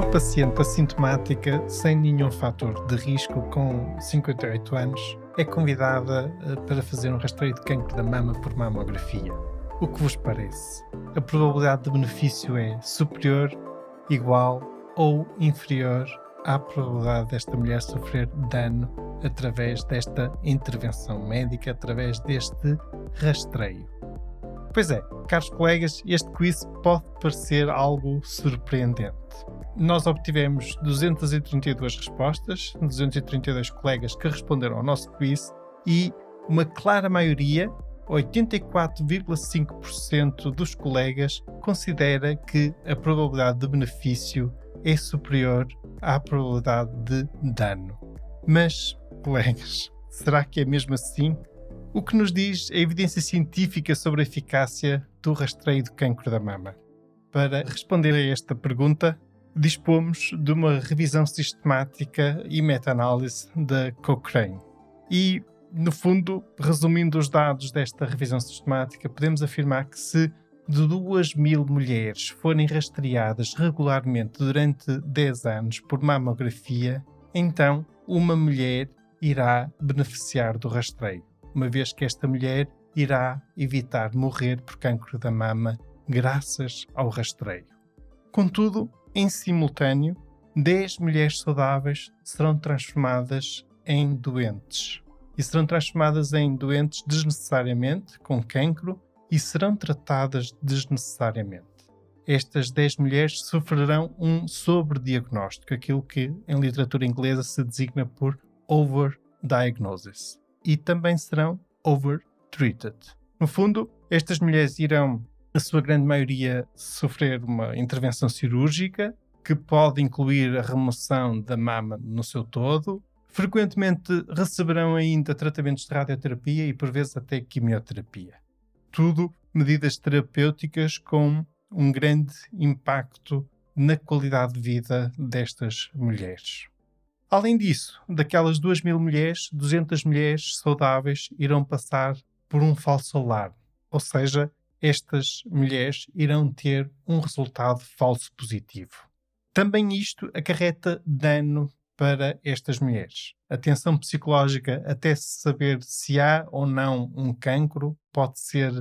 Uma paciente assintomática sem nenhum fator de risco com 58 anos é convidada eh, para fazer um rastreio de cancro da mama por mamografia. O que vos parece? A probabilidade de benefício é superior, igual ou inferior à probabilidade desta mulher sofrer dano através desta intervenção médica, através deste rastreio? Pois é, caros colegas, este quiz pode parecer algo surpreendente. Nós obtivemos 232 respostas, 232 colegas que responderam ao nosso quiz e uma clara maioria, 84,5% dos colegas, considera que a probabilidade de benefício é superior à probabilidade de dano. Mas, colegas, será que é mesmo assim? O que nos diz a evidência científica sobre a eficácia do rastreio do cancro da mama? Para responder a esta pergunta, dispomos de uma revisão sistemática e meta-análise da Cochrane. E, no fundo, resumindo os dados desta revisão sistemática, podemos afirmar que se de 2 mil mulheres forem rastreadas regularmente durante 10 anos por mamografia, então uma mulher irá beneficiar do rastreio uma vez que esta mulher irá evitar morrer por cancro da mama graças ao rastreio. Contudo, em simultâneo, 10 mulheres saudáveis serão transformadas em doentes. E serão transformadas em doentes desnecessariamente, com cancro, e serão tratadas desnecessariamente. Estas 10 mulheres sofrerão um sobrediagnóstico, aquilo que em literatura inglesa se designa por overdiagnosis e também serão overtreated. No fundo, estas mulheres irão, a sua grande maioria, sofrer uma intervenção cirúrgica que pode incluir a remoção da mama no seu todo. Frequentemente receberão ainda tratamentos de radioterapia e, por vezes, até quimioterapia. Tudo medidas terapêuticas com um grande impacto na qualidade de vida destas mulheres. Além disso, daquelas 2 mil mulheres, 200 mulheres saudáveis irão passar por um falso alarme, ou seja, estas mulheres irão ter um resultado falso positivo. Também isto acarreta dano para estas mulheres. A tensão psicológica, até se saber se há ou não um cancro, pode ser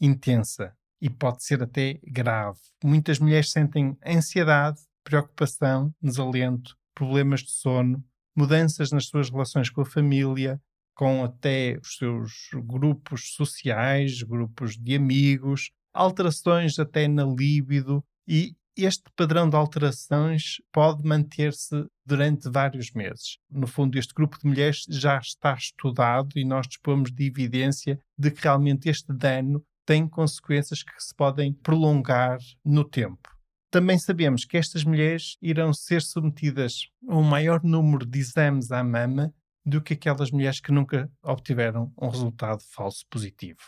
intensa e pode ser até grave. Muitas mulheres sentem ansiedade, preocupação, desalento, problemas de sono, mudanças nas suas relações com a família, com até os seus grupos sociais, grupos de amigos, alterações até na líbido e este padrão de alterações pode manter-se durante vários meses. No fundo, este grupo de mulheres já está estudado e nós dispomos de evidência de que realmente este dano tem consequências que se podem prolongar no tempo. Também sabemos que estas mulheres irão ser submetidas a um maior número de exames à mama do que aquelas mulheres que nunca obtiveram um resultado falso positivo.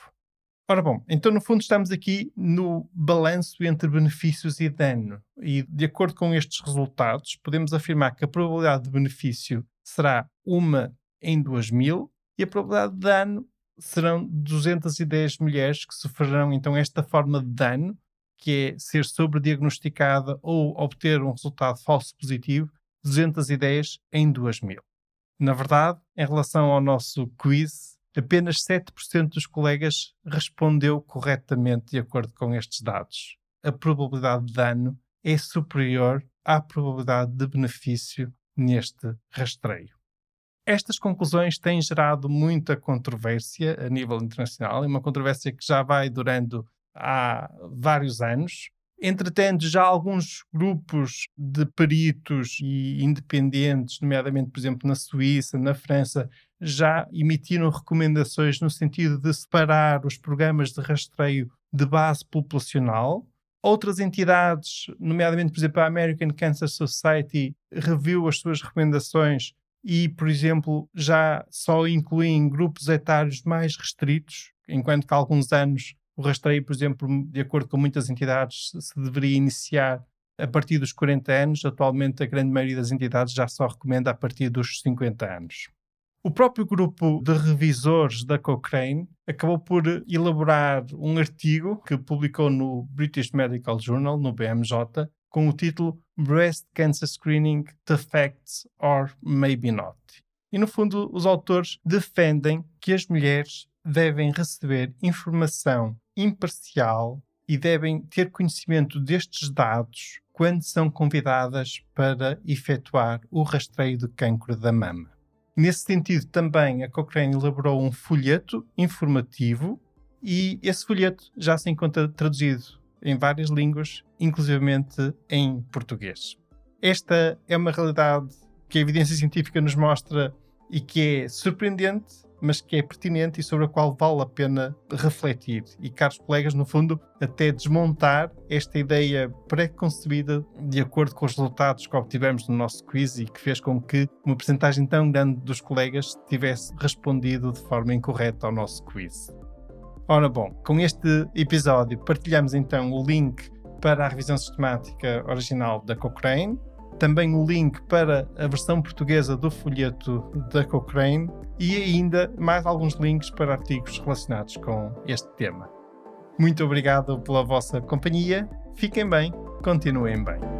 Ora bom, então no fundo estamos aqui no balanço entre benefícios e dano. E de acordo com estes resultados, podemos afirmar que a probabilidade de benefício será uma em 2000 e a probabilidade de dano serão 210 mulheres que sofrerão então esta forma de dano que é ser sobrediagnosticada ou obter um resultado falso positivo, 210 em 2000. Na verdade, em relação ao nosso quiz, apenas 7% dos colegas respondeu corretamente de acordo com estes dados. A probabilidade de dano é superior à probabilidade de benefício neste rastreio. Estas conclusões têm gerado muita controvérsia a nível internacional, é uma controvérsia que já vai durando há vários anos. Entretanto, já alguns grupos de peritos e independentes, nomeadamente, por exemplo, na Suíça, na França, já emitiram recomendações no sentido de separar os programas de rastreio de base populacional. Outras entidades, nomeadamente, por exemplo, a American Cancer Society, reviu as suas recomendações e, por exemplo, já só incluem grupos etários mais restritos, enquanto que há alguns anos o rastreio, por exemplo, de acordo com muitas entidades, se deveria iniciar a partir dos 40 anos. Atualmente, a grande maioria das entidades já só recomenda a partir dos 50 anos. O próprio grupo de revisores da Cochrane acabou por elaborar um artigo que publicou no British Medical Journal, no BMJ, com o título Breast Cancer Screening: The Facts or Maybe Not. E no fundo, os autores defendem que as mulheres devem receber informação imparcial e devem ter conhecimento destes dados quando são convidadas para efetuar o rastreio de cancro da mama. Nesse sentido, também a Cochrane elaborou um folheto informativo e esse folheto já se encontra traduzido em várias línguas, inclusivamente em português. Esta é uma realidade que a evidência científica nos mostra e que é surpreendente, mas que é pertinente e sobre a qual vale a pena refletir. E, caros colegas, no fundo, até desmontar esta ideia pré-concebida de acordo com os resultados que obtivemos no nosso quiz e que fez com que uma percentagem tão grande dos colegas tivesse respondido de forma incorreta ao nosso quiz. Ora bom, com este episódio partilhamos então o link para a revisão sistemática original da Cochrane, também o link para a versão portuguesa do folheto da Cochrane e ainda mais alguns links para artigos relacionados com este tema. Muito obrigado pela vossa companhia, fiquem bem, continuem bem.